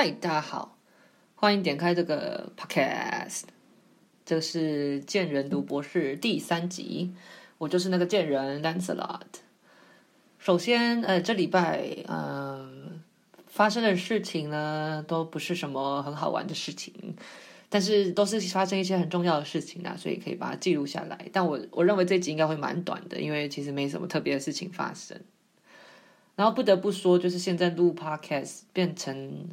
嗨，大家好，欢迎点开这个 podcast，这是贱人读博士第三集，我就是那个贱人 Lancelot。首先，呃，这礼拜，嗯、发生的事情呢，都不是什么很好玩的事情，但是都是发生一些很重要的事情啊，所以可以把它记录下来。但我我认为这集应该会蛮短的，因为其实没什么特别的事情发生。然后不得不说，就是现在录 podcast 变成。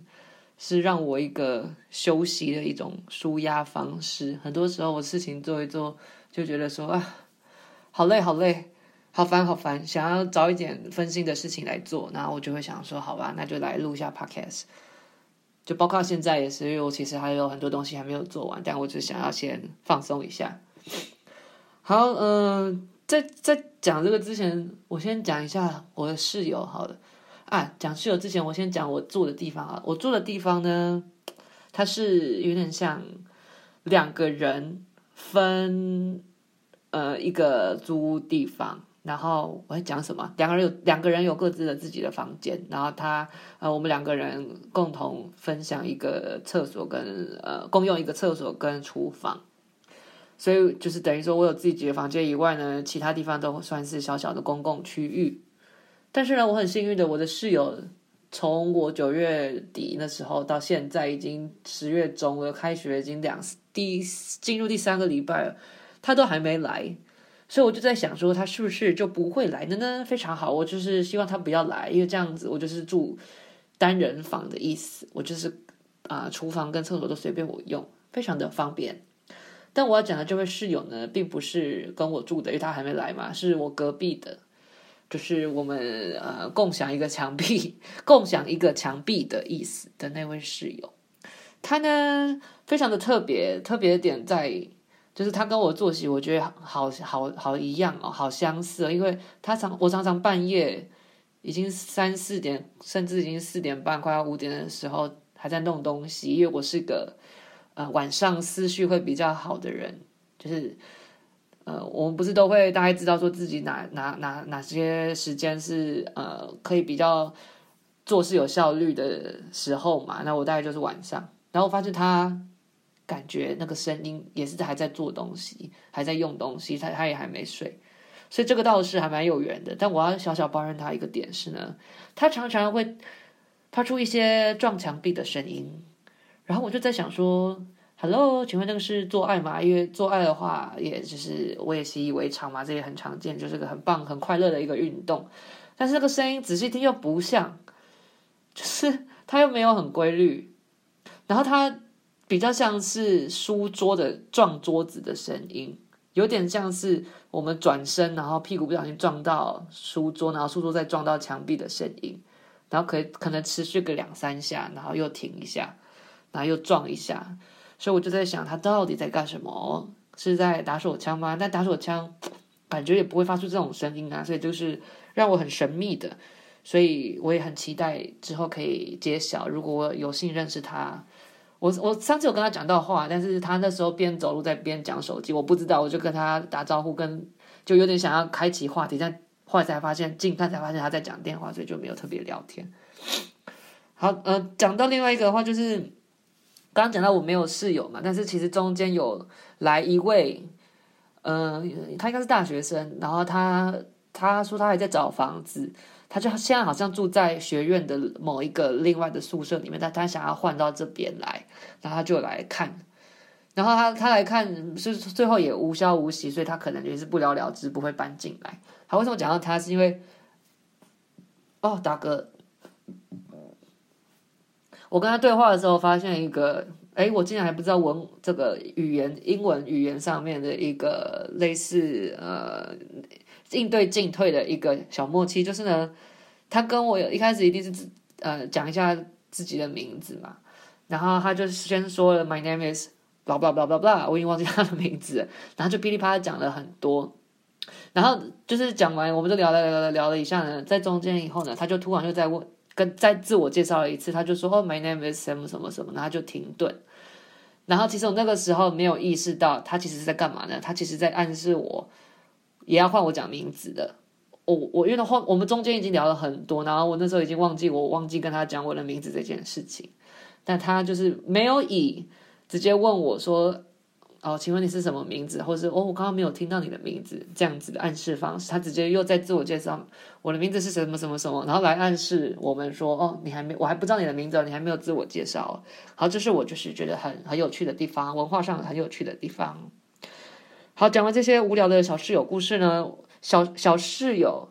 是让我一个休息的一种舒压方式。很多时候我事情做一做，就觉得说啊，好累好累，好烦好烦，想要找一点分心的事情来做，然后我就会想说，好吧，那就来录一下 podcast。就包括现在也是，因为我其实还有很多东西还没有做完，但我只想要先放松一下。好，嗯、在在讲这个之前，我先讲一下我的室友，好了。啊，讲室友之前，我先讲我住的地方啊。我住的地方呢，它是有点像两个人分呃一个租屋地方。然后我在讲什么？两个人有两个人有各自的自己的房间。然后他呃，我们两个人共同分享一个厕所跟呃共用一个厕所跟厨房。所以就是等于说我有自己的房间以外呢，其他地方都算是小小的公共区域。但是呢，我很幸运的，我的室友从我九月底那时候到现在已经十月中了，开学已经两第进入第三个礼拜了，他都还没来，所以我就在想说，他是不是就不会来的呢？非常好，我就是希望他不要来，因为这样子我就是住单人房的意思，我就是啊、厨房跟厕所都随便我用，非常的方便。但我要讲的这位室友呢，并不是跟我住的，因为他还没来嘛，是我隔壁的。就是我们呃共享一个墙壁，共享一个墙壁的意思的那位室友，他呢非常的特别，特别的点在就是他跟我作息，我觉得好好好一样哦，好相似哦，因为他常我常常半夜已经三四点，甚至已经四点半快要五点的时候还在弄东西，因为我是个呃晚上思绪会比较好的人，就是。呃，我们不是都会大概知道说自己哪哪哪哪些时间是呃可以比较做事有效率的时候嘛？那我大概就是晚上，然后我发现他感觉那个声音也是还在做东西，还在用东西，他他也还没睡，所以这个倒是还蛮有缘的。但我要小小抱怨他一个点是呢，他常常会发出一些撞墙壁的声音，然后我就在想说。Hello，请问那个是做爱吗？因为做爱的话，也就是我也习以为常嘛，这也很常见，就是个很棒、很快乐的一个运动。但是那个声音仔细听又不像，就是它又没有很规律，然后它比较像是书桌的撞桌子的声音，有点像是我们转身然后屁股不小心撞到书桌，然后书桌再撞到墙壁的声音，然后可以可能持续个两三下，然后又停一下，然后又撞一下。所以我就在想，他到底在干什么？是在打手枪吗？但打手枪感觉也不会发出这种声音啊，所以就是让我很神秘的。所以我也很期待之后可以揭晓。如果我有幸认识他，我我上次有跟他讲到话，但是他那时候边走路在边讲手机，我不知道，我就跟他打招呼，跟就有点想要开启话题，但后来才发现，近看才发现他在讲电话，所以就没有特别聊天。好，呃，讲到另外一个的话就是。刚讲到我没有室友嘛，但是其实中间有来一位，嗯、呃，他应该是大学生，然后他他说他还在找房子，他就现在好像住在学院的某一个另外的宿舍里面，但他想要换到这边来，然后他就来看，然后他他来看是最后也无消无息，所以他可能也是不了了之，不会搬进来。他为什么讲到他是因为，哦，大哥。我跟他对话的时候，发现一个，哎，我竟然还不知道文这个语言，英文语言上面的一个类似呃应对进退的一个小默契，就是呢，他跟我有一开始一定是呃讲一下自己的名字嘛，然后他就先说了 My name is blah blah blah blah blah，我已经忘记他的名字，然后就噼里啪啦讲了很多，然后就是讲完，我们就聊了聊了聊了一下呢，在中间以后呢，他就突然就在问。跟再自我介绍了一次，他就说：“哦，My name is Sam 什么什么。”然后就停顿。然后其实我那个时候没有意识到他其实是在干嘛呢？他其实在暗示我也要换我讲名字的。我我因为的我们中间已经聊了很多，然后我那时候已经忘记我忘记跟他讲我的名字这件事情。但他就是没有以直接问我说。哦，请问你是什么名字？或者是哦，我刚刚没有听到你的名字，这样子的暗示方式，他直接又在自我介绍，我的名字是什么什么什么，然后来暗示我们说，哦，你还没，我还不知道你的名字，你还没有自我介绍。好，这是我就是觉得很很有趣的地方，文化上很有趣的地方。好，讲完这些无聊的小室友故事呢，小小室友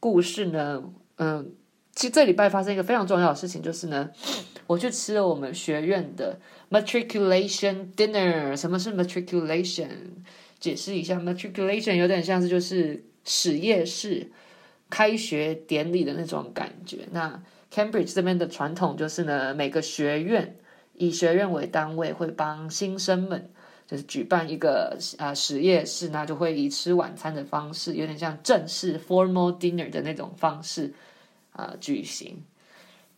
故事呢，嗯，其实这礼拜发生一个非常重要的事情，就是呢，我去吃了我们学院的。Matriculation dinner，什么是 matriculation？解释一下，matriculation 有点像是就是始业式开学典礼的那种感觉。那 Cambridge 这边的传统就是呢，每个学院以学院为单位会帮新生们就是举办一个啊始业式，那就会以吃晚餐的方式，有点像正式 formal dinner 的那种方式啊举行。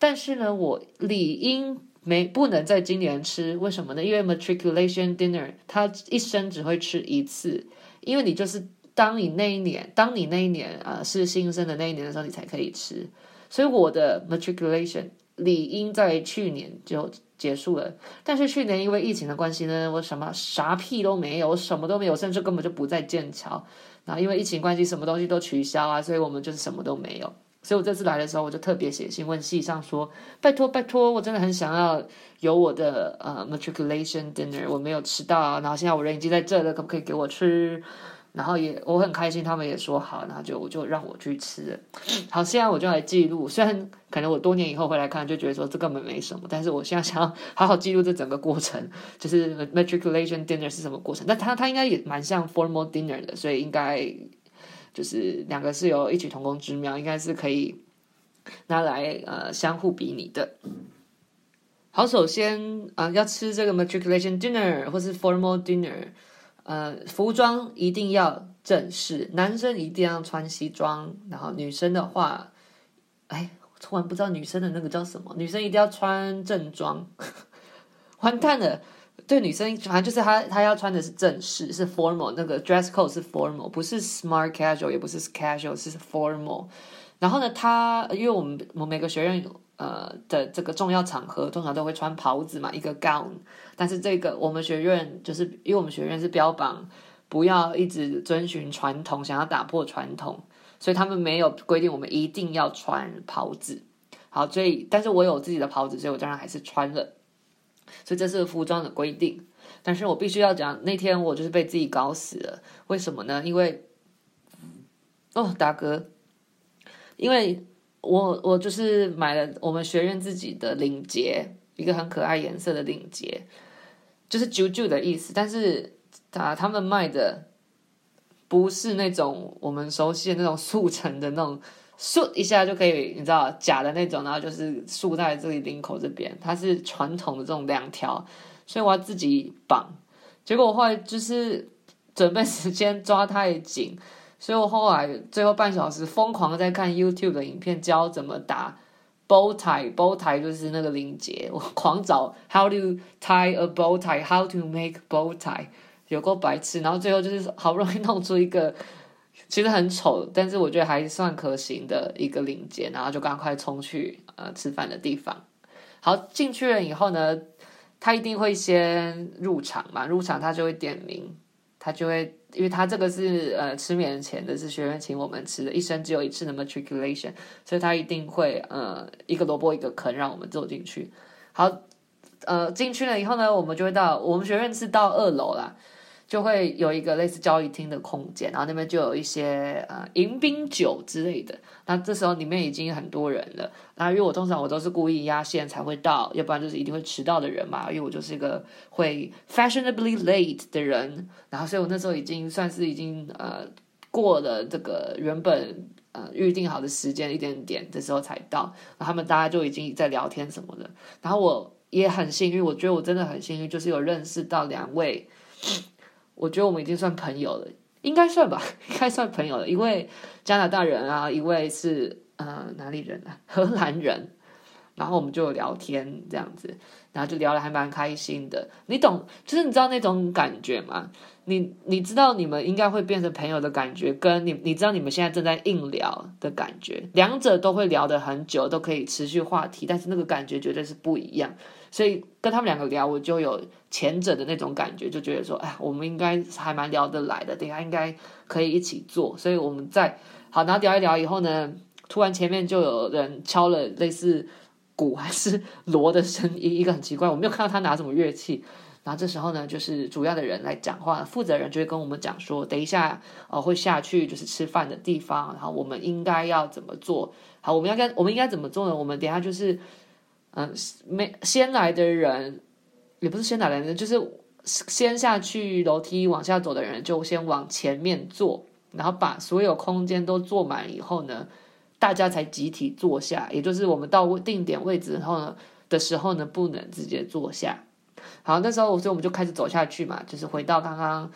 但是呢，我理应。没不能在今年吃，为什么呢？因为 matriculation dinner，他一生只会吃一次，因为你就是当你那一年，当你那一年啊、是新生的那一年的时候，你才可以吃。所以我的 matriculation 理应在去年就结束了，但是去年因为疫情的关系呢，我什么啥屁都没有，什么都没有，甚至根本就不在剑桥。然后因为疫情关系，什么东西都取消啊，所以我们就是什么都没有。所以我这次来的时候，我就特别写信问系上说：“拜托拜托，我真的很想要有我的呃 matriculation dinner，我没有吃到，然后现在我人已经在这了，可不可以给我吃？”然后也我很开心，他们也说好，然后就我就让我去吃。好，现在我就来记录，虽然可能我多年以后回来看，就觉得说这根本没什么，但是我现在想要好好记录这整个过程，就是 matriculation dinner 是什么过程。但它它应该也蛮像 formal dinner 的，所以应该。就是两个是有异曲同工之妙，应该是可以拿来呃相互比拟的。好，首先啊、要吃这个 matriculation dinner 或是 formal dinner，呃，服装一定要正式，男生一定要穿西装，然后女生的话，哎，突然不知道女生的那个叫什么，女生一定要穿正装，完蛋了。对女生，反正就是她，她要穿的是正式，是 formal，那个 dress code 是 formal，不是 smart casual，也不是 casual，是 formal。然后呢，她因为我们我们每个学院呃的这个重要场合，通常都会穿袍子嘛，一个 gown。但是这个我们学院就是因为我们学院是标榜不要一直遵循传统，想要打破传统，所以他们没有规定我们一定要穿袍子。好，所以但是我有自己的袍子，所以我当然还是穿了。所以这是服装的规定，但是我必须要讲，那天我就是被自己搞死了。为什么呢？因为，哦，大哥，因为我我就是买了我们学院自己的领结，一个很可爱颜色的领结，就是啾啾的意思。但是啊，他们卖的不是那种我们熟悉的那种速成的那种。束一下就可以，你知道假的那种，然后就是束在这里领口这边，它是传统的这种两条，所以我要自己绑。结果我后来就是准备时间抓太紧，所以我后来最后半小时疯狂的在看 YouTube 的影片，教怎么打 bow tie，bow tie 就是那个领结，我狂找 how to tie a bow tie，how to make bow tie，有够白痴，然后最后就是好不容易弄出一个。其实很丑，但是我觉得还算可行的一个领结，然后就赶快冲去呃吃饭的地方。好，进去了以后呢，他一定会先入场嘛，入场他就会点名，他就会，因为他这个是呃吃免钱的，是学院请我们吃的，一生只有一次的 matriculation，所以他一定会呃一个萝卜一个坑让我们走进去。好，呃进去了以后呢，我们就会到我们学院是到二楼啦。就会有一个类似交易厅的空间，然后那边就有一些呃迎宾酒之类的。那这时候里面已经很多人了。然后因为我通常我都是故意压线才会到，要不然就是一定会迟到的人嘛。因为我就是一个会 fashionably late 的人。然后所以我那时候已经算是已经呃过了这个原本呃预定好的时间一点点的时候才到。然后他们大家就已经在聊天什么的。然后我也很幸运，我觉得我真的很幸运，就是有认识到两位。我觉得我们已经算朋友了，应该算吧，应该算朋友了。一位加拿大人啊，一位是呃哪里人啊？荷兰人。然后我们就聊天这样子，然后就聊得还蛮开心的。你懂，就是你知道那种感觉吗？你你知道你们应该会变成朋友的感觉，跟你你知道你们现在正在硬聊的感觉，两者都会聊得很久，都可以持续话题，但是那个感觉绝对是不一样。所以跟他们两个聊，我就有前者的那种感觉，就觉得说，哎，我们应该还蛮聊得来的，等下应该可以一起做。所以我们在好，然后聊一聊以后呢，突然前面就有人敲了类似鼓还是锣的声音，一个很奇怪，我没有看到他拿什么乐器。然后这时候呢，就是主要的人来讲话，负责人就会跟我们讲说，等一下呃会下去就是吃饭的地方，然后我们应该要怎么做？好，我们要该我们应该怎么做呢？我们等下就是，嗯、没先来的人，也不是先来的人，就是先下去楼梯往下走的人，就先往前面坐，然后把所有空间都坐满以后呢，大家才集体坐下，也就是我们到定点位置后呢的时候呢，不能直接坐下。好，那时候所以我们就开始走下去嘛，就是回到刚刚，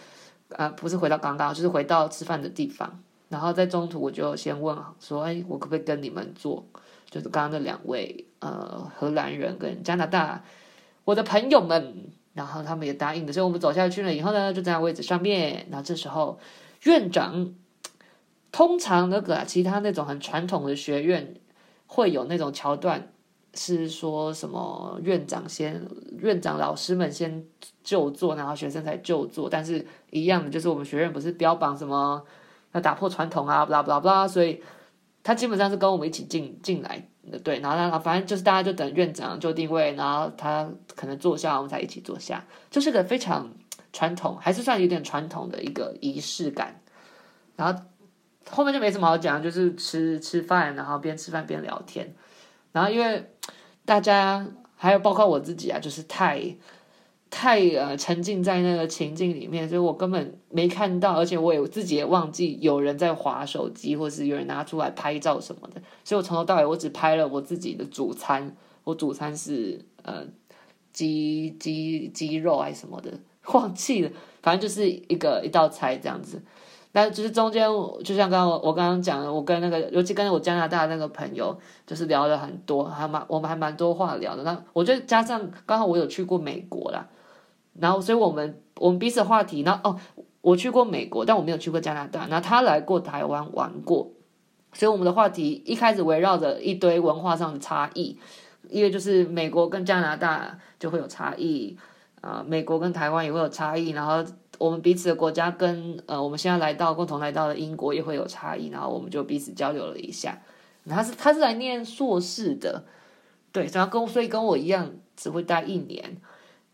呃，不是回到刚刚，就是回到吃饭的地方。然后在中途我就先问说，哎，我可不可以跟你们坐？就是刚刚那两位，呃，荷兰人跟加拿大我的朋友们，然后他们也答应的。所以我们走下去了以后呢，就在位置上面。然后这时候院长，通常那个其他那种很传统的学院会有那种桥段。是说什么院长先，院长老师们先就座，然后学生才就座。但是一样的，就是我们学院不是标榜什么要打破传统啊，不啦不啦不啦，所以他基本上是跟我们一起进进来，对。然后然后反正就是大家就等院长就定位，然后他可能坐下，我们才一起坐下，就是个非常传统，还是算有点传统的一个仪式感。然后后面就没什么好讲，就是吃吃饭，然后边吃饭边聊天。然后因为大家还有包括我自己啊，就是太太呃沉浸在那个情境里面，所以我根本没看到，而且我也自己也忘记有人在划手机，或是有人拿出来拍照什么的。所以我从头到尾我只拍了我自己的主餐，我主餐是呃鸡鸡鸡肉还是什么的，忘记了，反正就是一个一道菜这样子。但就是中间，就像刚刚我我刚刚讲的，我跟那个，尤其跟我加拿大那个朋友，就是聊了很多，还蛮我们还蛮多话聊的。那我觉得加上刚好我有去过美国啦，然后所以我们我们彼此的话题，然后哦，我去过美国，但我没有去过加拿大。然后他来过台湾玩过，所以我们的话题一开始围绕着一堆文化上的差异，因为就是美国跟加拿大就会有差异啊，美国跟台湾也会有差异，然后。我们彼此的国家跟呃，我们现在来到共同来到的英国也会有差异，然后我们就彼此交流了一下。他是他是来念硕士的，对，然后跟所以跟我一样只会待一年，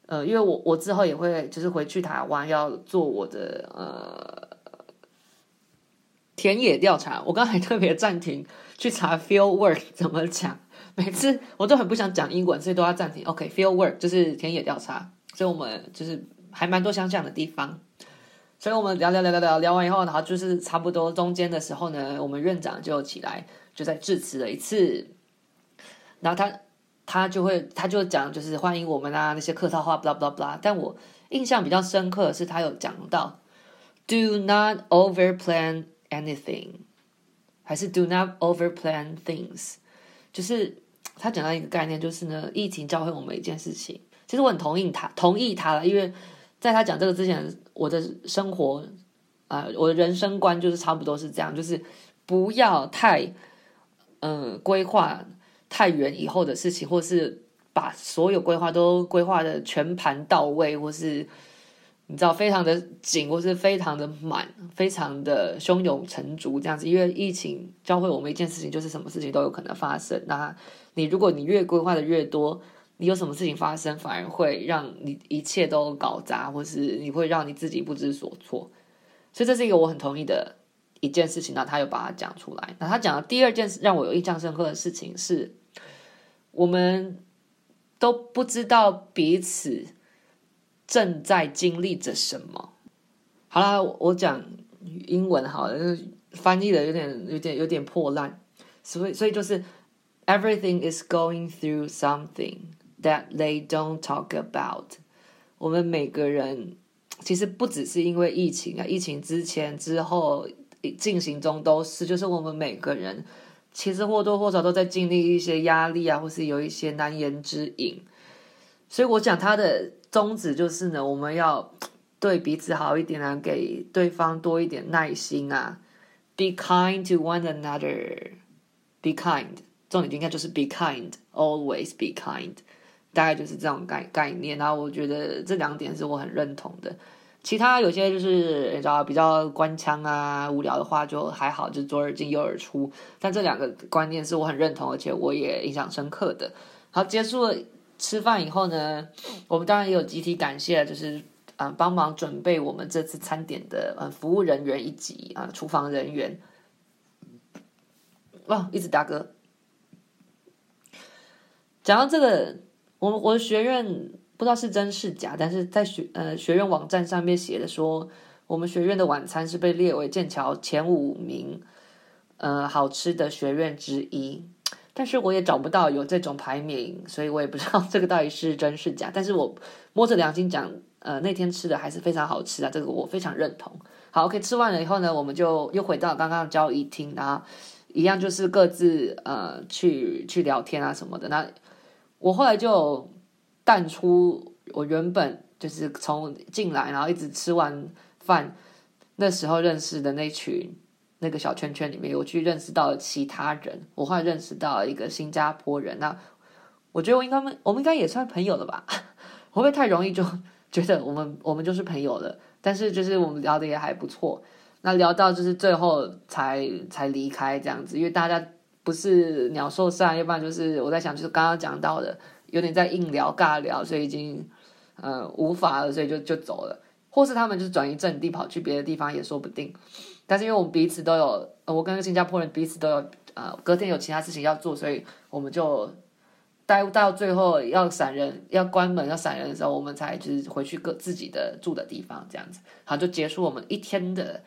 呃，因为我我之后也会就是回去台湾要做我的呃田野调查。我刚才特别暂停去查 field work 怎么讲，每次我都很不想讲英文，所以都要暂停。OK，field work 就是田野调查，所以我们就是。还蛮多相像的地方，所以我们聊聊聊聊聊聊完以后，然后就是差不多中间的时候呢，我们院长就起来，就在致辞了一次，然后他他就会他就讲就是欢迎我们啊那些客套话，blah blah blah。但我印象比较深刻的是他有讲到，do not overplan anything，还是 do not overplan things，就是他讲到一个概念，就是呢，疫情教会我们一件事情，其实我很同意他，同意他了，因为。在他讲这个之前，我的生活啊、我的人生观就是差不多是这样，就是不要太嗯规划太远以后的事情，或是把所有规划都规划的全盘到位，或是你知道非常的紧，或是非常的满，非常的胸有成竹这样子。因为疫情教会我们一件事情，就是什么事情都有可能发生。那你如果你越规划的越多。你有什么事情发生，反而会让你一切都搞砸，或是你会让你自己不知所措。所以这是一个我很同意的一件事情。那他又把它讲出来。那他讲的第二件事让我有印象深刻的事情是，我们都不知道彼此正在经历着什么。好啦，我讲英文好了，翻译的有点、有点、有点破烂。所以，所以就是 everything is going through something。That they don't talk about。我们每个人其实不只是因为疫情啊，疫情之前、之后进行中都是，就是我们每个人其实或多或少都在经历一些压力啊，或是有一些难言之隐。所以我讲他的宗旨就是呢，我们要对彼此好一点啊，给对方多一点耐心啊。Be kind to one another. Be kind，重点应该就是 be kind. Always be kind，大概就是这种概概念。然后我觉得这两点是我很认同的。其他有些就是你知道比较官腔啊、无聊的话就还好，就左耳进右耳出。但这两个观念是我很认同，而且我也印象深刻的。好，结束了。吃饭以后呢，我们当然也有集体感谢，就是啊、呃，帮忙准备我们这次餐点的呃服务人员以及啊、呃、厨房人员。哇、哦，一直打嗝。讲到这个，我我的学院不知道是真是假，但是在学呃学院网站上面写的说，我们学院的晚餐是被列为剑桥前五名呃好吃的学院之一。但是我也找不到有这种排名，所以我也不知道 这个到底是真是假。但是我摸着良心讲，呃，那天吃的还是非常好吃啊，这个我非常认同。好，OK，吃完了以后呢，我们就又回到刚刚交易厅，然后一样就是各自呃去去聊天啊什么的。那我后来就淡出我原本就是从进来然后一直吃完饭那时候认识的那群。那个小圈圈里面，我去认识到了其他人。我后来认识到了一个新加坡人，那我觉得我应该们我们应该也算朋友了吧？会不会太容易就觉得我们我们就是朋友了？但是就是我们聊的也还不错。那聊到就是最后才才离开这样子，因为大家不是鸟兽散，要不然就是我在想，就是刚刚讲到的有点在硬聊尬聊，所以已经呃无法了，所以就就走了，或是他们就是转移阵地跑去别的地方也说不定。但是因为我们彼此都有，我跟新加坡人彼此都有，呃，隔天有其他事情要做，所以我们就待到最后要闪人、要关门、要闪人的时候，我们才就是回去各自己的住的地方，这样子，好，就结束我们一天的，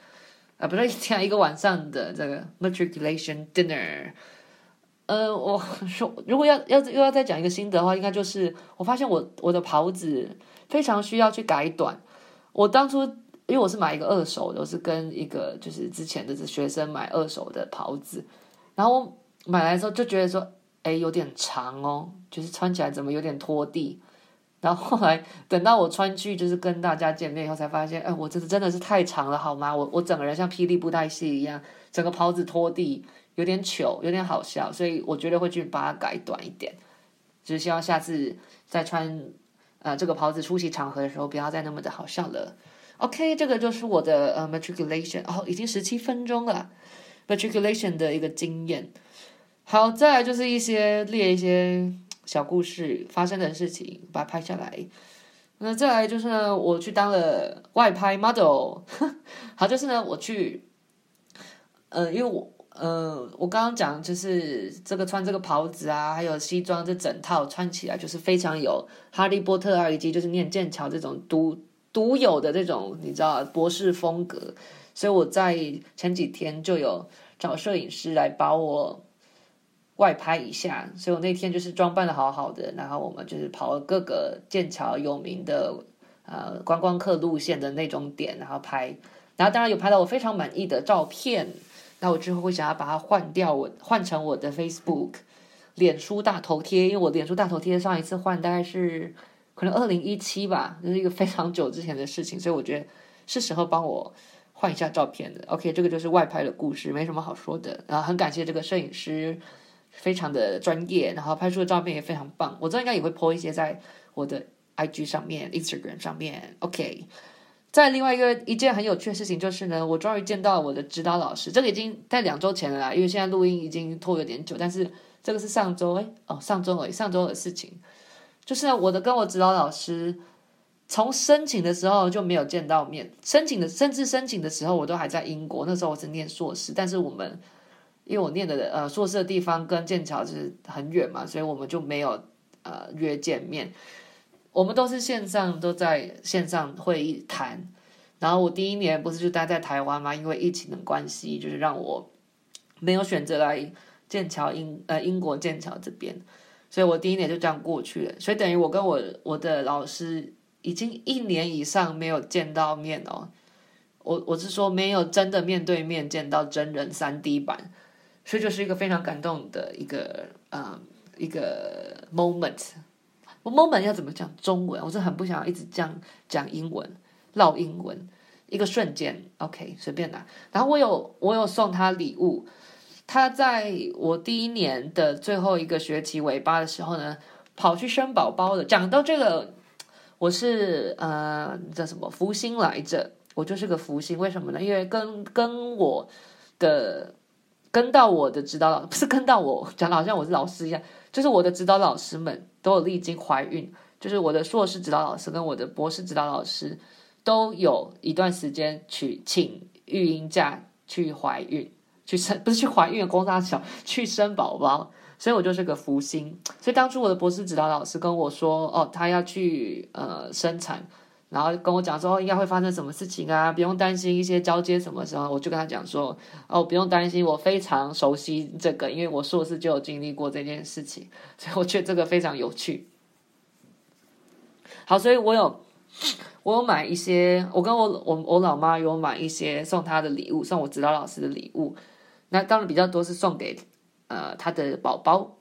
啊、不是一天，一个晚上的这个 matriculation dinner。呃，我说如果要要又要再讲一个心得的话，应该就是我发现我我的袍子非常需要去改短，我当初。因为我是买一个二手的，我是跟一个就是之前的学生买二手的袍子，然后我买来的时候就觉得说，哎，有点长哦，就是穿起来怎么有点拖地。然后后来等到我穿去就是跟大家见面以后，才发现，哎，我这是真的是太长了，好吗？我我整个人像霹雳布袋戏一样，整个袍子拖地，有点糗，有点好笑，所以我觉得会去把它改短一点，就是希望下次再穿呃这个袍子出席场合的时候，不要再那么的好笑了。OK，这个就是我的呃 matriculation 哦，已经十七分钟了，matriculation 的一个经验。好，再来就是一些列一些小故事发生的事情，把它拍下来。那再来就是呢，我去当了外拍 model。好，就是呢，我去，呃，因为我呃，我刚刚讲就是这个穿这个袍子啊，还有西装这整套穿起来就是非常有哈利波特啊，以及就是念剑桥这种独。独有的这种你知道博士风格，所以我在前几天就有找摄影师来帮我外拍一下，所以我那天就是装扮的好好的，然后我们就是跑了各个剑桥有名的呃观光客路线的那种点，然后拍，然后当然有拍到我非常满意的照片，那我之后会想要把它换掉，我换成我的 Facebook 脸书大头贴，因为我脸书大头贴上一次换大概是。可能二零一七吧，这是一个非常久之前的事情，所以我觉得是时候帮我换一下照片的。OK，这个就是外拍的故事，没什么好说的。然后很感谢这个摄影师，非常的专业，然后拍出的照片也非常棒。我之后应该也会 po 一些在我的 IG 上面、Instagram 上面。OK，在另外一个一件很有趣的事情就是呢，我终于见到了我的指导老师。这个已经在两周前了啦，因为现在录音已经拖有点久，但是这个是上周哎哦上周而已，上周的事情。就是我的跟我指导老师，从申请的时候就没有见到面。申请的甚至申请的时候，我都还在英国。那时候我是念硕士，但是我们因为我念的呃硕士的地方跟剑桥就是很远嘛，所以我们就没有呃约见面。我们都是线上都在线上会议谈。然后我第一年不是就待在台湾嘛，因为疫情的关系，就是让我没有选择来剑桥英呃英国剑桥这边。所以我第一年就这样过去了，所以等于我跟我我的老师已经一年以上没有见到面哦。我我是说没有真的面对面见到真人三 D 版，所以就是一个非常感动的一个嗯一个 moment。我 moment 要怎么讲中文？我是很不想要一直这样讲英文，烙英文。一个瞬间，OK，随便拿。然后我有我有送他礼物，他在我第一年的最后一个学期尾巴的时候呢，跑去生宝宝了。讲到这个，我是呃叫什么福星来着？我就是个福星，为什么呢？因为跟跟我的跟到我的指导老不是跟到我讲的好像我是老师一样，就是我的指导老师们都有历经怀孕，就是我的硕士指导老师跟我的博士指导老师。都有一段时间去请育婴假去怀孕，去生不是去怀孕，公大小去生宝宝，所以我就是个福星。所以当初我的博士指导老师跟我说，哦，他要去呃生产，然后跟我讲说，应该会发生什么事情啊，不用担心一些交接什么时候，我就跟他讲说，哦，不用担心，我非常熟悉这个，因为我硕士就有经历过这件事情，所以我觉得这个非常有趣。好，所以我有。我有买一些，我跟我我我老妈有买一些送她的礼物，送我指导老师的礼物。那当然比较多是送给呃她的宝宝。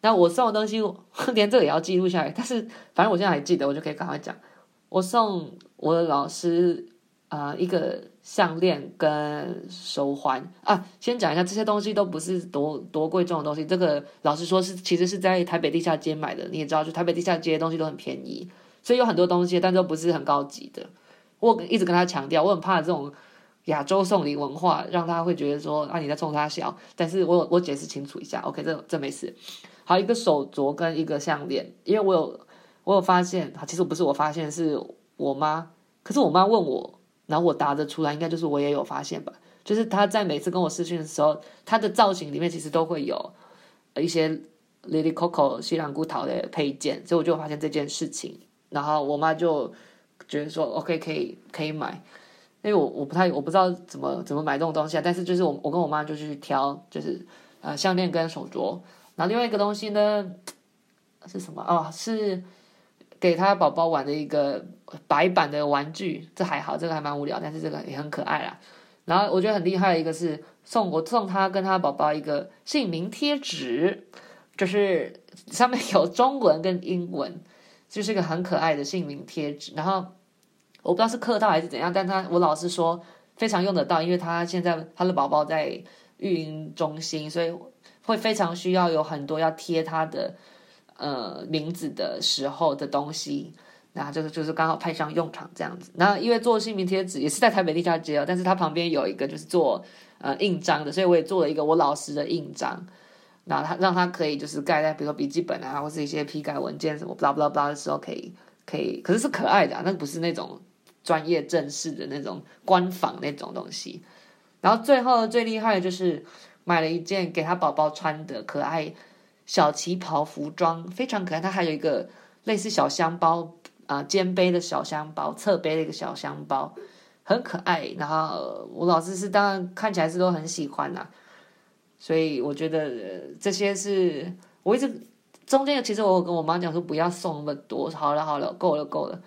那我送的东西，连这个也要记录下来。但是反正我现在还记得，我就可以赶快讲。我送我的老师啊、一个项链跟手环啊。先讲一下，这些东西都不是多多贵重的东西。这个老师说是其实是在台北地下街买的。你也知道，就台北地下街的东西都很便宜。所以有很多东西，但都不是很高级的。我一直跟他强调，我很怕这种亚洲送礼文化，让他会觉得说啊，你在冲他笑。但是我我解释清楚一下，OK，这这没事。好，一个手镯跟一个项链，因为我有我有发现，其实不是我发现，是我妈。可是我妈问我，然后我答得出来，应该就是我也有发现吧。就是她在每次跟我视讯的时候，她的造型里面其实都会有一些 Lily Coco 西兰古桃的配件，所以我就发现这件事情。然后我妈就觉得说，OK，可以可以买，因为我我不太我不知道怎么怎么买这种东西啊。但是就是我我跟我妈就去挑，就是呃项链跟手镯。然后另外一个东西呢是什么？哦，是给他宝宝玩的一个白板的玩具。这还好，这个还蛮无聊，但是这个也很可爱啦。然后我觉得很厉害的一个是送我送他跟他宝宝一个姓名贴纸，就是上面有中文跟英文。就是一个很可爱的姓名贴纸，然后我不知道是客套还是怎样，但他我老师说非常用得到，因为他现在他的宝宝在育婴中心，所以会非常需要有很多要贴他的呃名字的时候的东西，那这个就是刚好派上用场这样子。那因为做姓名贴纸也是在台北立交街哦，但是它旁边有一个就是做呃印章的，所以我也做了一个我老师的印章。然后他让他可以就是盖在比如说笔记本啊，或是一些批改文件什么，巴拉巴拉巴拉的时候可以可以，可是是可爱的啊，那不是那种专业正式的那种官方那种东西。然后最后最厉害的就是买了一件给他宝宝穿的可爱小旗袍服装，非常可爱。它还有一个类似小香包啊，肩背的小香包，侧背的一个小香包，很可爱。然后我老师是当然看起来是都很喜欢呐啊。所以我觉得这些是我一直中间其实我跟我妈讲说不要送那么多，好了好了，够了够了。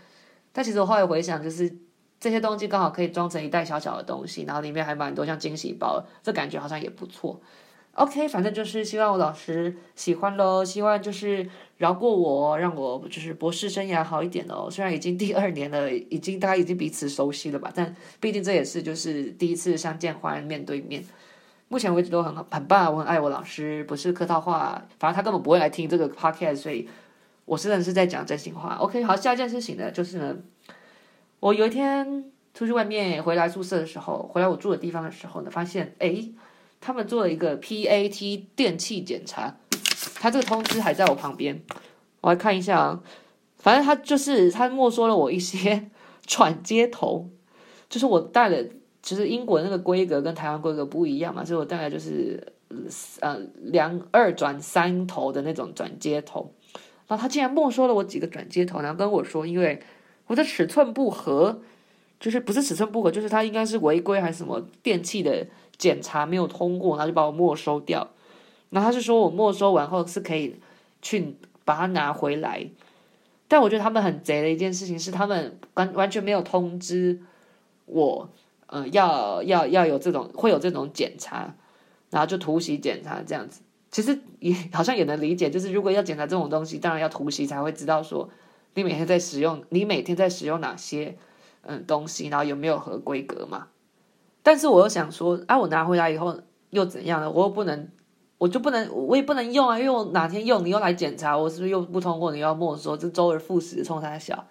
但其实我后来回想，就是这些东西刚好可以装成一袋小小的东西，然后里面还蛮多像惊喜包，这感觉好像也不错。OK，反正就是希望我老师喜欢喽，希望就是饶过我，让我就是博士生涯好一点哦。虽然已经第二年了，已经大家已经彼此熟悉了吧，但毕竟这也是就是第一次相见欢面对面。目前为止都很好，很棒，我很爱我老师，不是客套话，反正他根本不会来听这个 podcast，所以我真的是在讲真心话。OK，好，下一件事情呢，就是呢，我有一天出去外面回来宿舍的时候，回来我住的地方的时候呢，发现诶，他们做了一个 PAT 电器检查，他这个通知还在我旁边，我来看一下啊，反正他就是他没收了我一些 转接头，就是我带了。其实英国那个规格跟台湾规格不一样嘛，所以我大概就是呃两二转三头的那种转接头，然后他竟然没收了我几个转接头，然后跟我说，因为我的尺寸不合，就是不是尺寸不合，就是他应该是违规还是什么电器的检查没有通过，然后就把我没收掉。然后他是说我没收完后是可以去把它拿回来，但我觉得他们很贼的一件事情是，他们完完全没有通知我。嗯，要要要有这种会有这种检查，然后就突袭检查这样子。其实也好像也能理解，就是如果要检查这种东西，当然要突袭才会知道说你每天在使用，你每天在使用哪些嗯东西，然后有没有合规格嘛。但是我又想说，啊，我拿回来以后又怎样呢？我又不能，我就不能，我也不能用啊，因为我哪天用你又来检查，我是不是又不通过？你要没收，这周而复始冲他小。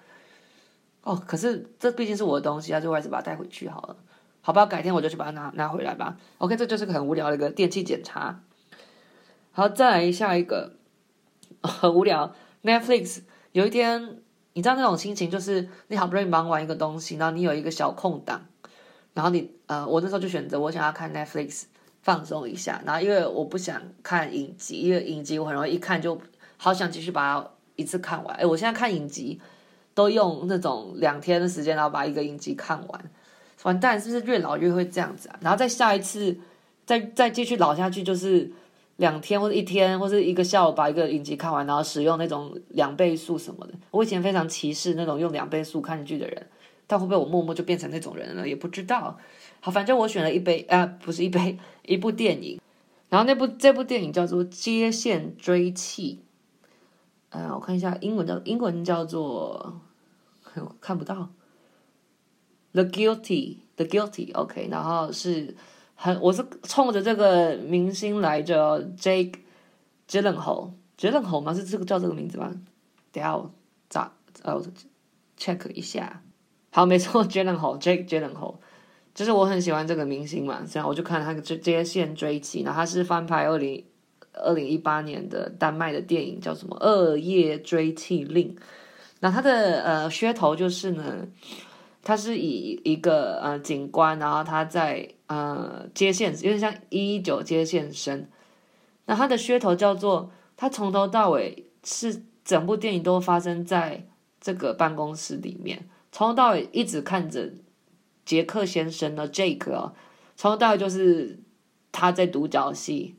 哦，可是这毕竟是我的东西啊，就还是把它带回去好了。好吧，改天我就去把它拿拿回来吧。OK，这就是个很无聊的一个电器检查。好，再来下一个，很 无聊。Netflix 有一天，你知道那种心情，就是你好不容易忙完一个东西，然后你有一个小空档，然后你呃，我那时候就选择我想要看 Netflix 放松一下，然后因为我不想看影集，因为影集我很容易一看就好想继续把它一次看完。哎，我现在看影集都用那种两天的时间，然后把一个影集看完。完蛋，是不是越老越会这样子啊？然后再下一次，再再继续老下去，就是两天或者一天或者一个下午把一个影集看完，然后使用那种两倍速什么的。我以前非常歧视那种用两倍速看剧的人，但会不会我默默就变成那种人了？也不知道。好，反正我选了一杯啊，不是一杯，一部电影。然后那部这部电影叫做《接线追气》。呃，我看一下英文叫英文叫做，我看不到。The Guilty, The Guilty，OK，、然后是很，我是冲着这个明星来着，Jake Gyllenhaal，Gyllenhaal 吗？是这个叫这个名字吗？等下我找呃 check 一下，好，没错，Gyllenhaal，Jake Gyllenhaal，就是我很喜欢这个明星嘛，然后我就看他接接线追击，然后他是翻拍二零二零一八年的丹麦的电影，叫什么《恶夜追缉令》，那他的呃噱头就是呢。他是以一个呃警官，然后他在呃接线，有点像一一九接线生。那他的噱头叫做他从头到尾是整部电影都发生在这个办公室里面，从头到尾一直看着杰克先生呢，Jake 哦，从头到尾就是他在独角戏，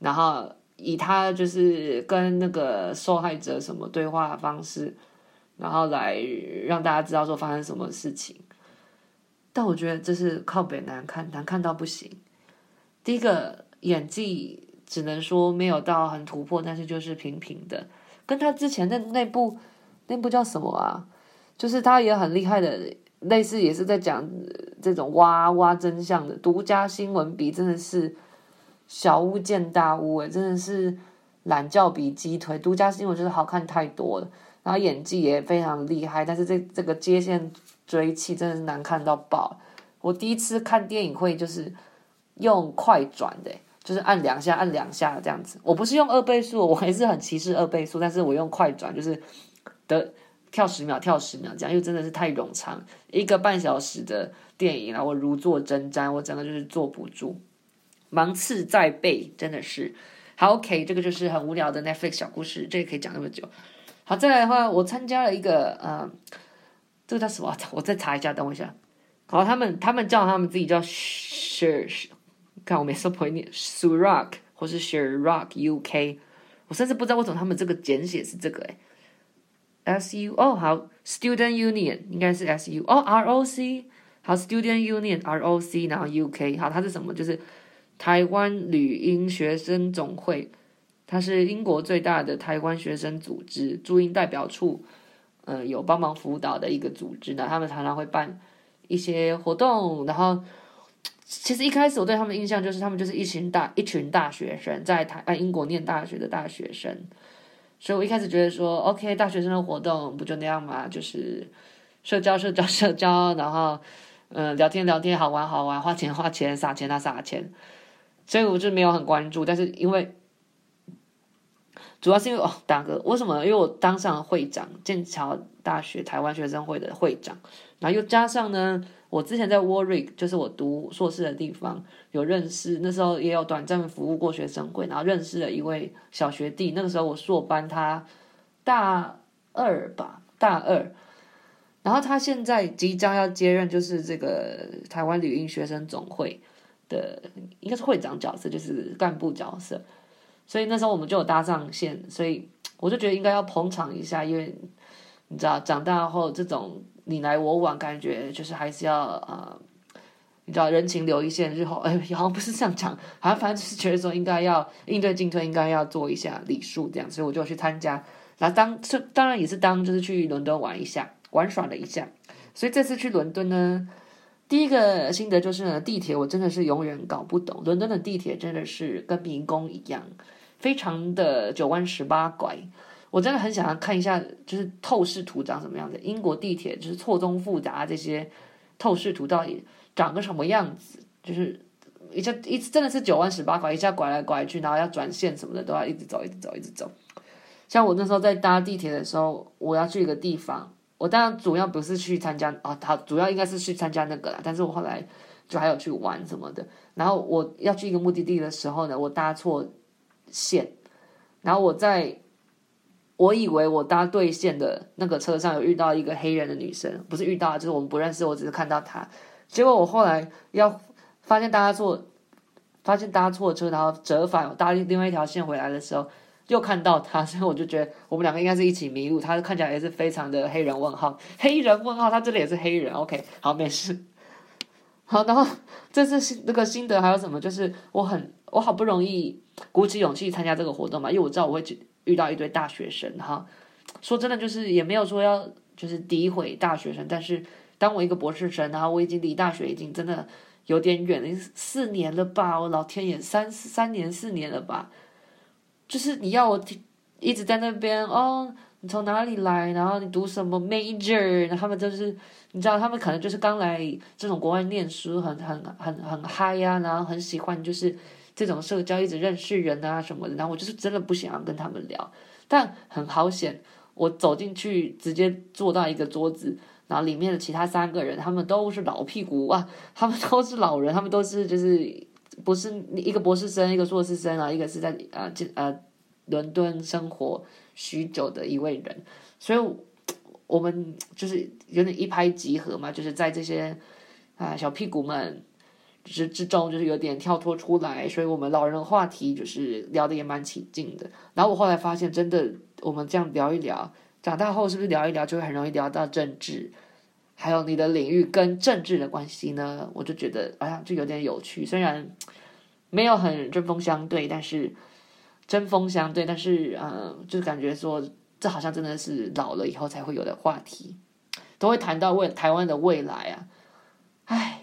然后以他就是跟那个受害者什么对话的方式。然后来让大家知道说发生什么事情，但我觉得这是靠北难看，难看到不行。第一个演技只能说没有到很突破，但是就是平平的，跟他之前的那部那部叫什么啊？就是他也很厉害的，类似也是在讲这种挖挖真相的独家新闻比，真的是小巫见大巫诶，真的是懒觉比鸡腿，独家新闻就是好看太多了。然后演技也非常厉害，但是这这个接线追缉真的是难看到爆。我第一次看电影会就是用快转的，就是按两下按两下这样子。我不是用二倍速，我还是很歧视二倍速，但是我用快转就是的跳十秒跳十秒这样，因为真的是太冗长，一个半小时的电影，然后我如坐针毡，我整个就是坐不住，芒刺在背，真的是。好，OK，这个就是很无聊的 Netflix 小故事，这个可以讲那么久。好，再来的话，我参加了一个，呃，这个叫什么？我再查一下，等我一下。好，他们他们叫他们自己叫 Shirsh，看我每次不会念 Surock 或是 Shirrock UK，我甚至不知道为什么他们这个简写是这个哎，S U 哦，好，Student Union 应该是 S U 哦，R O C 好，Student Union R O C 然后 UK 好，它是什么？就是台湾旅英学生总会。它是英国最大的台湾学生组织，驻英代表处，呃，有帮忙辅导的一个组织呢。他们常常会办一些活动，然后其实一开始我对他们的印象就是，他们就是一群大一群大学生在台在英国念大学的大学生，所以我一开始觉得说，OK，大学生的活动不就那样嘛，就是社交社交社交，然后嗯、聊天聊天，好玩好玩，花钱花钱，撒钱啊撒钱，所以我就没有很关注，但是因为。主要是因为哦，大哥，为什么？因为我当上了会长，剑桥大学台湾学生会的会长，然后又加上呢，我之前在 Warwick，就是我读硕士的地方，有认识，那时候也有短暂服务过学生会，然后认识了一位小学弟，那个时候我硕班他大二吧，大二，然后他现在即将要接任，就是这个台湾旅英学生总会的，应该是会长角色，就是干部角色。所以那时候我们就有搭上线，所以我就觉得应该要捧场一下，因为你知道长大后这种你来我往，感觉就是还是要呃你知道人情留一线，日后 哎，好像不是这样讲，好像反正就是觉得说应该要应对进退，应该要做一下礼数这样，所以我就去参加。然后当这当然也是当就是去伦敦玩一下，玩耍了一下。所以这次去伦敦呢，第一个心得就是呢，地铁我真的是永远搞不懂，伦敦的地铁真的是跟迷宫一样，非常的九弯十八拐。我真的很想要看一下，就是透视图长什么样子。英国地铁就是错综复杂这些透视图到底。长个什么样子？就是一下一直真的是九弯十八拐，一下拐来拐去，然后要转线什么的，都要一直走，一直走，一直走。像我那时候在搭地铁的时候，我要去一个地方，我当然主要不是去参加啊，他主要应该是去参加那个啦。但是我后来就还有去玩什么的。然后我要去一个目的地的时候呢，我搭错线，然后我在我以为我搭对线的那个车上有遇到一个黑人的女生，不是遇到，就是我们不认识，我只是看到她。结果我后来要发现搭错，发现搭错车，然后折返搭另外一条线回来的时候，又看到她，所以我就觉得我们两个应该是一起迷路。她看起来也是非常的黑人问号，黑人问号，她这里也是黑人。OK，好，没事。好，然后这次心那个心得还有什么？就是我很我好不容易鼓起勇气参加这个活动嘛，因为我知道我会遇到一堆大学生哈。说真的，就是也没有说要就是诋毁大学生，但是。当我一个博士生，然后我已经离大学已经真的有点远了，四年了吧？我老天爷，三三年四年了吧？就是你要我一直在那边哦，你从哪里来？然后你读什么 major？然后他们就是你知道，他们可能就是刚来这种国外念书，很很很很嗨呀，然后很喜欢就是这种社交，一直认识人啊什么的。然后我就是真的不想要跟他们聊，但很好险，我走进去直接坐到一个桌子。然后里面的其他三个人，他们都是老屁股啊，他们都是老人，他们都是就是不是一个博士生，一个硕士生啊，一个是在呃呃伦敦生活许久的一位人，所以我们就是有点一拍即合嘛，就是在这些啊小屁股们之之中，就是有点跳脱出来，所以我们老人话题就是聊的也蛮起劲的。然后我后来发现，真的我们这样聊一聊。长大后是不是聊一聊就会很容易聊到政治，还有你的领域跟政治的关系呢？我就觉得哎呀，就有点有趣。虽然没有很针锋相对，但是针锋相对，但是嗯，就感觉说这好像真的是老了以后才会有的话题，都会谈到未台湾的未来啊。哎，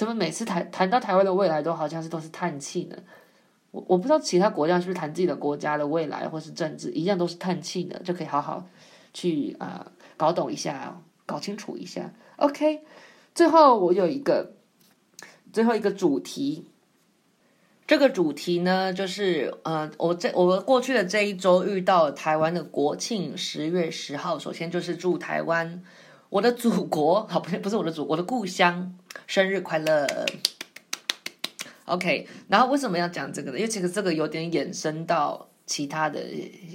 怎么每次谈谈到台湾的未来都好像是都是叹气呢？我我不知道其他国家是不是谈自己的国家的未来或是政治一样都是叹气呢？就可以好好。去啊、搞懂一下，搞清楚一下。OK，最后我有一个最后一个主题，这个主题呢，就是呃，我这我过去的这一周遇到台湾的国庆，十月十号，首先就是祝台湾，我的祖国，好，不是不是我的祖国，我的故乡，生日快乐。OK，然后为什么要讲这个呢？因为其实这个有点衍生到。其他的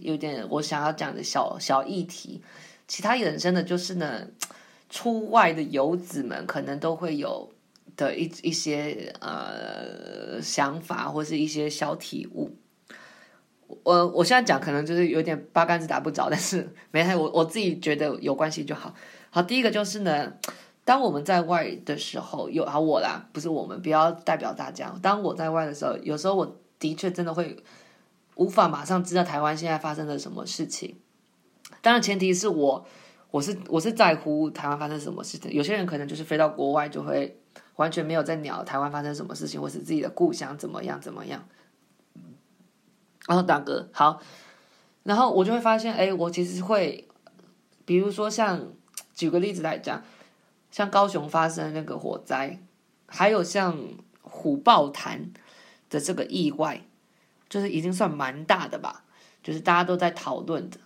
有点我想要讲的小小议题，其他衍生的就是呢，出外的游子们可能都会有的一一些呃想法或是一些小体悟。我我现在讲可能就是有点八竿子打不着，但是没太我我自己觉得有关系就好。好，第一个就是呢，当我们在外的时候，有好我啦，不是我们，不要代表大家。当我在外的时候，有时候我的确真的会。无法马上知道台湾现在发生了什么事情，当然前提是我，我是我是在乎台湾发生什么事情。有些人可能就是飞到国外就会完全没有在鸟台湾发生什么事情，或是自己的故乡怎么样怎么样。然后大哥好，然后我就会发现，哎，我其实会，比如说像举个例子来讲，像高雄发生那个火灾，还有像虎豹潭的这个意外。就是已经算蛮大的吧，就是大家都在讨论的，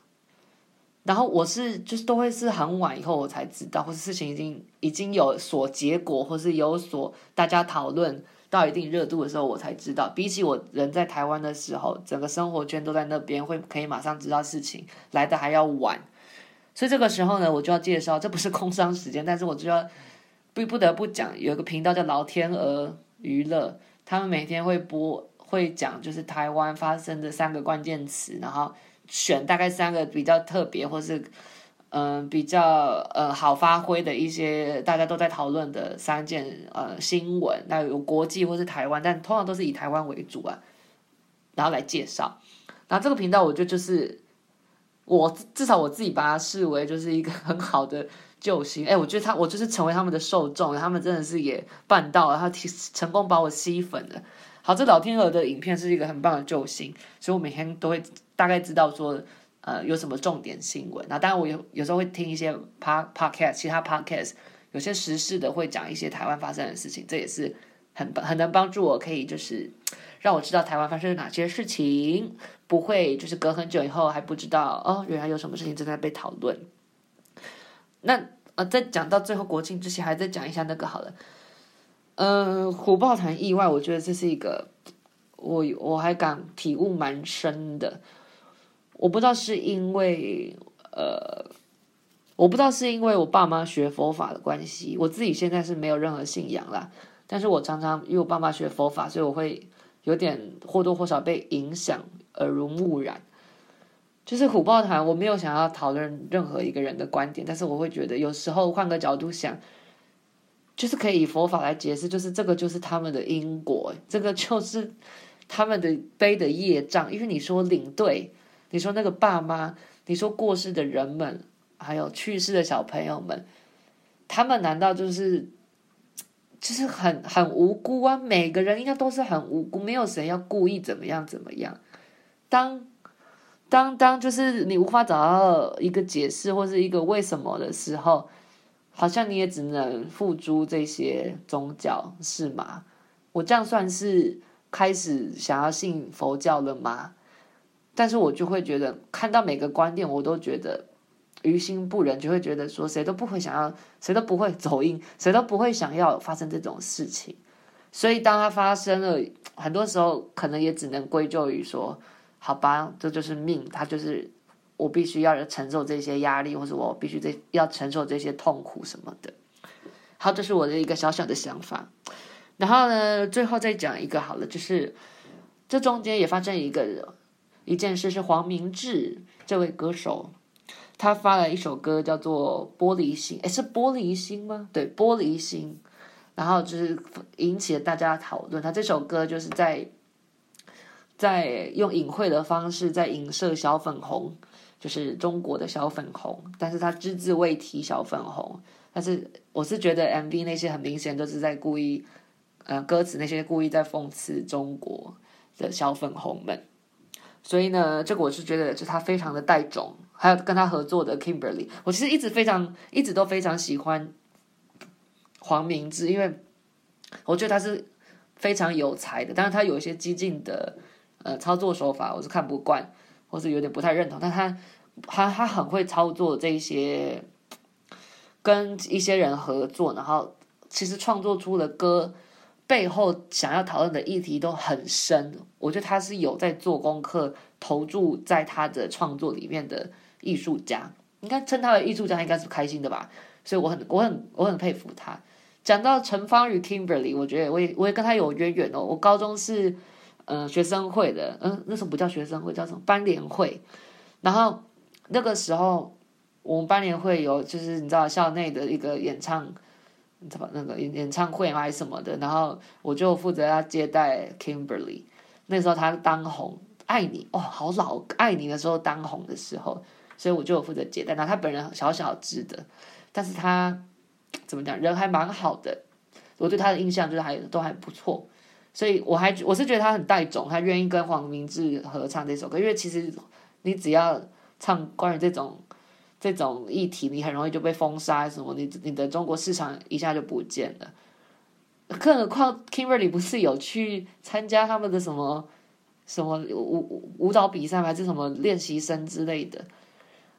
然后我是就是都会是很晚以后我才知道，或是事情已经已经有所结果，或是有所大家讨论到一定热度的时候，我才知道。比起我人在台湾的时候，整个生活圈都在那边，会可以马上知道事情来的还要晚，所以这个时候呢，我就要介绍，这不是工商时间，但是我就要不不得不讲，有一个频道叫老天鹅娱乐，他们每天会播。会讲就是台湾发生的三个关键词，然后选大概三个比较特别或是嗯、比较呃好发挥的一些大家都在讨论的三件呃新闻，那有国际或是台湾，但通常都是以台湾为主啊，然后来介绍。然后这个频道我觉得就是我至少我自己把它视为就是一个很好的。救星，哎，我觉得他，我就是成为他们的受众，他们真的是也办到了，他提成功把我吸粉了。好，这老天鹅的影片是一个很棒的救星，所以我每天都会大概知道说，呃，有什么重点新闻。那当然，我有有时候会听一些 pod podcast，其他 podcast 有些时事的会讲一些台湾发生的事情，这也是很很能帮助我，可以就是让我知道台湾发生了哪些事情，不会就是隔很久以后还不知道哦，原来有什么事情正在被讨论。那呃，在讲到最后国庆之前，还再讲一下那个好了。嗯、虎豹潭意外，我觉得这是一个我我还敢体悟蛮深的。我不知道是因为呃，我不知道是因为我爸妈学佛法的关系，我自己现在是没有任何信仰啦。但是我常常因为我爸妈学佛法，所以我会有点或多或少被影响，耳濡目染。就是虎豹潭，我没有想要讨论任何一个人的观点，但是我会觉得有时候换个角度想，就是可以以佛法来解释，就是这个就是他们的因果，这个就是他们的背的业障。因为你说领队，你说那个爸妈，你说过世的人们，还有去世的小朋友们，他们难道就是就是很很无辜啊？每个人应该都是很无辜，没有谁要故意怎么样怎么样。当当当就是你无法找到一个解释或是一个为什么的时候，好像你也只能付诸这些宗教，是吗？我这样算是开始想要信佛教了吗？但是我就会觉得看到每个观点，我都觉得于心不忍，就会觉得说谁都不会想要，谁都不会走音，谁都不会想要发生这种事情。所以当它发生了，很多时候可能也只能归咎于说。好吧，这就是命，他就是我必须要承受这些压力，或者我必须这要承受这些痛苦什么的。好，这是我的一个小小的想法。然后呢，最后再讲一个好了，就是这中间也发生一个一件事，是黄明志这位歌手，他发了一首歌叫做《玻璃心》，诶，是玻璃心吗？对，玻璃心。然后就是引起了大家讨论。他这首歌就是在。在用隐晦的方式在影射小粉红，就是中国的小粉红，但是他只字未提小粉红，但是我是觉得 MV 那些很明显都是在故意，呃，歌词那些故意在讽刺中国的小粉红们，所以呢，这个我是觉得就他非常的带种，还有跟他合作的 Kimberly，我其实一直非常一直都非常喜欢黄明志，因为我觉得他是非常有才的，但是他有一些激进的。呃，操作手法我是看不惯，或是有点不太认同。但他，他他很会操作这一些，跟一些人合作，然后其实创作出的歌背后想要讨论的议题都很深。我觉得他是有在做功课，投注在他的创作里面的艺术家。应该称他为艺术家，应该是开心的吧？所以我很我很我很佩服他。讲到陈芳语 Kimberly，我觉得我也我也跟他有渊源哦。我高中是。嗯，学生会的，嗯，那时候不叫学生会，叫什么班联会。然后那个时候，我们班联会有，就是你知道校内的一个演唱，怎么那个演演唱会嘛还是什么的。然后我就负责要接待 Kimberly。那时候他当红，爱你哦，好老，爱你的时候当红的时候，所以我就负责接待。然后他本人小小只的，但是他怎么讲，人还蛮好的。我对他的印象就是还都还不错。所以我还我是觉得他很带种，他愿意跟黄明志合唱这首歌，因为其实你只要唱关于这种这种议题，你很容易就被封杀什么，你你的中国市场一下就不见了。更何况 Kimberly 不是有去参加他们的什么什么舞舞蹈比赛，还是什么练习生之类的。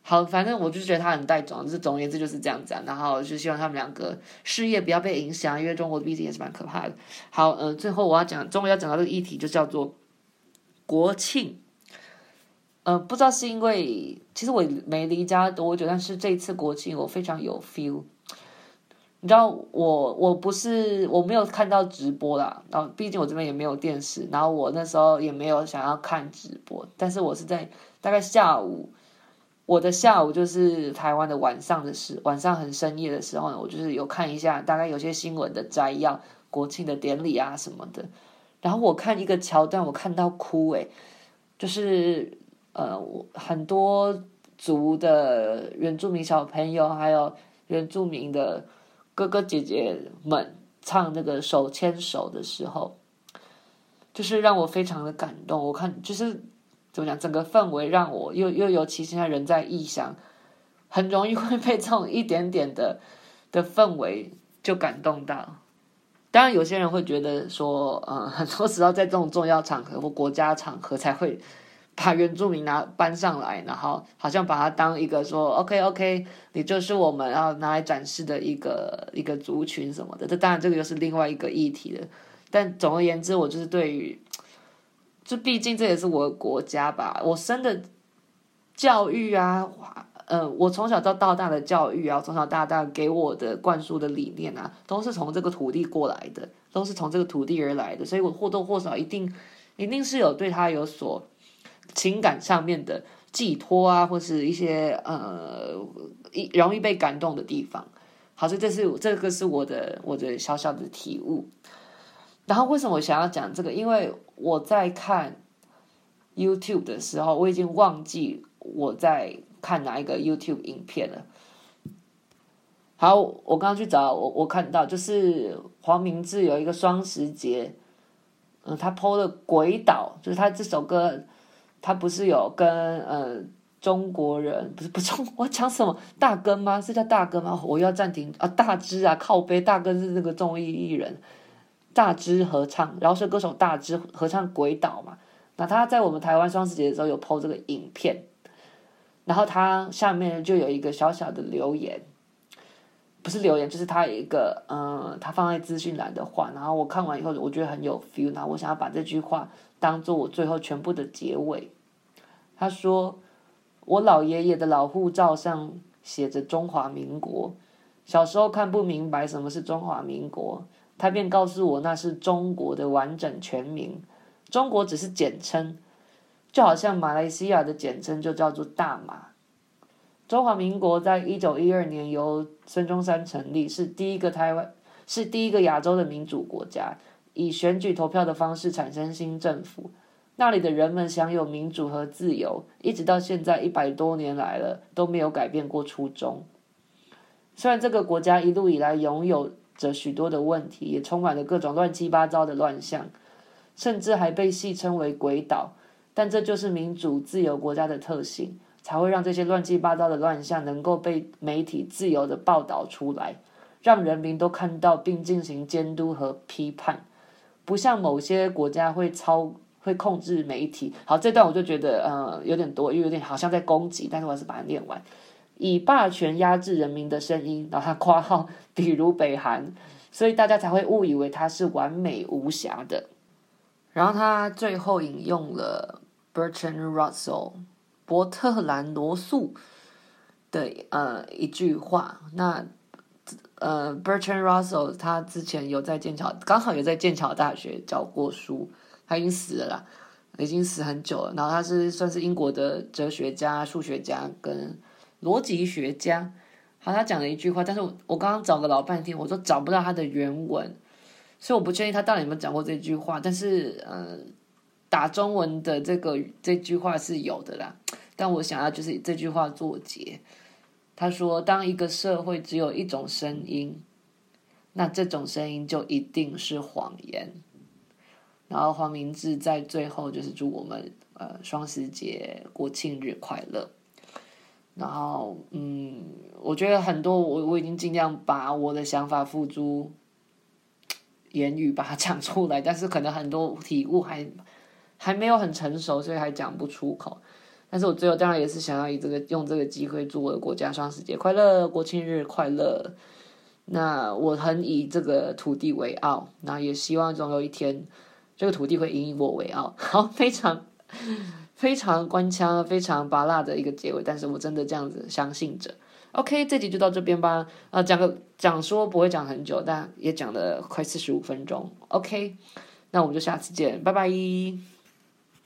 好，反正我就觉得他很带种，就是总而言之就是这样子啊。然后就希望他们两个事业不要被影响，因为中国的毕竟也是蛮可怕的。好，嗯、最后我要讲，终于要讲到这个议题，就叫做国庆。嗯、不知道是因为其实我没离家多久，但是这一次国庆我非常有 feel。你知道我我不是我没有看到直播啦，然后毕竟我这边也没有电视，然后我那时候也没有想要看直播，但是我是在大概下午。我的下午就是台湾的晚上的时，晚上很深夜的时候呢，我就是有看一下，大概有些新闻的摘要，国庆的典礼啊什么的。然后我看一个桥段，我看到哭诶，就是呃，很多族的原住民小朋友，还有原住民的哥哥姐姐们唱那个手牵手的时候，就是让我非常的感动。我看就是。怎么讲？整个氛围让我又又尤其现在人在异乡，很容易会被这种一点点的的氛围就感动到。当然，有些人会觉得说，嗯，很多时候在这种重要场合或国家场合才会把原住民拿搬上来，然后好像把它当一个说，OK OK，你就是我们要拿来展示的一个一个族群什么的。这当然这个又是另外一个议题了。但总而言之，我就是对于。就毕竟这也是我的国家吧，我生的教育啊，呃，我从小到到大的教育啊，从小到大给我的灌输的理念啊，都是从这个土地过来的，都是从这个土地而来的，所以我或多或少一定一定是有对他有所情感上面的寄托啊，或是一些呃一容易被感动的地方。好，所以这是这个是我的我的小小的体悟。然后为什么我想要讲这个？因为我在看 YouTube 的时候，我已经忘记我在看哪一个 YouTube 影片了。好，我刚刚去找我，我看到就是黄明志有一个双十节，嗯，他 PO 了《鬼岛》，就是他这首歌，他不是有跟呃中国人，不是不是中，我讲什么大根吗？是叫大根吗？我要暂停啊！大支啊，靠背大根是那个综艺艺人。大支合唱，饶舌歌手大支合唱《鬼岛》嘛，那他在我们台湾双十节的时候有 PO 这个影片，然后他下面就有一个小小的留言，不是留言，就是他有一个嗯，他放在资讯栏的话，然后我看完以后我觉得很有 feel，然后我想要把这句话当做我最后全部的结尾。他说：“我老爷爷的老护照上写着中华民国，小时候看不明白什么是中华民国。”他便告诉我，那是中国的完整全名，中国只是简称，就好像马来西亚的简称就叫做大马。中华民国在一九一二年由孙中山成立，是第一个台湾，是第一个亚洲的民主国家，以选举投票的方式产生新政府，那里的人们享有民主和自由，一直到现在一百多年来了都没有改变过初衷。虽然这个国家一路以来拥有。着许多的问题，也充满了各种乱七八糟的乱象，甚至还被戏称为“鬼岛”。但这就是民主自由国家的特性，才会让这些乱七八糟的乱象能够被媒体自由地报道出来，让人民都看到并进行监督和批判。不像某些国家会操会控制媒体。好，这段我就觉得呃有点多，又有点好像在攻击，但是我还是把它念完。以霸权压制人民的声音，然后他括号，比如北韩，所以大家才会误以为他是完美无瑕的。然后他最后引用了 Bertrand Russell 伯特兰罗素的呃一句话。那呃 Bertrand Russell 他之前有在剑桥，刚好有在剑桥大学教过书，他已经死了啦，已经死很久了。然后他是算是英国的哲学家、数学家跟。逻辑学家，好，他讲了一句话，但是我我刚刚找了老半天，我都找不到他的原文，所以我不确定他到底有没有讲过这句话。但是，呃，打中文的这个这句话是有的啦。但我想要就是以这句话作结。他说：“当一个社会只有一种声音，那这种声音就一定是谎言。”然后黄明志在最后就是祝我们呃双十节国庆日快乐。然后，嗯，我觉得很多我我已经尽量把我的想法付诸言语把它讲出来，但是可能很多体悟还还没有很成熟，所以还讲不出口。但是我最后当然也是想要以这个用这个机会祝我的国家双十节快乐，国庆日快乐。那我很以这个土地为傲，那也希望总有一天这个土地会引以我为傲。好，非常。非常官腔、非常拔辣的一个结尾，但是我真的这样子相信着。OK，这集就到这边吧。啊，讲个讲说不会讲很久，但也讲了快四十五分钟。OK，那我们就下次见，拜拜。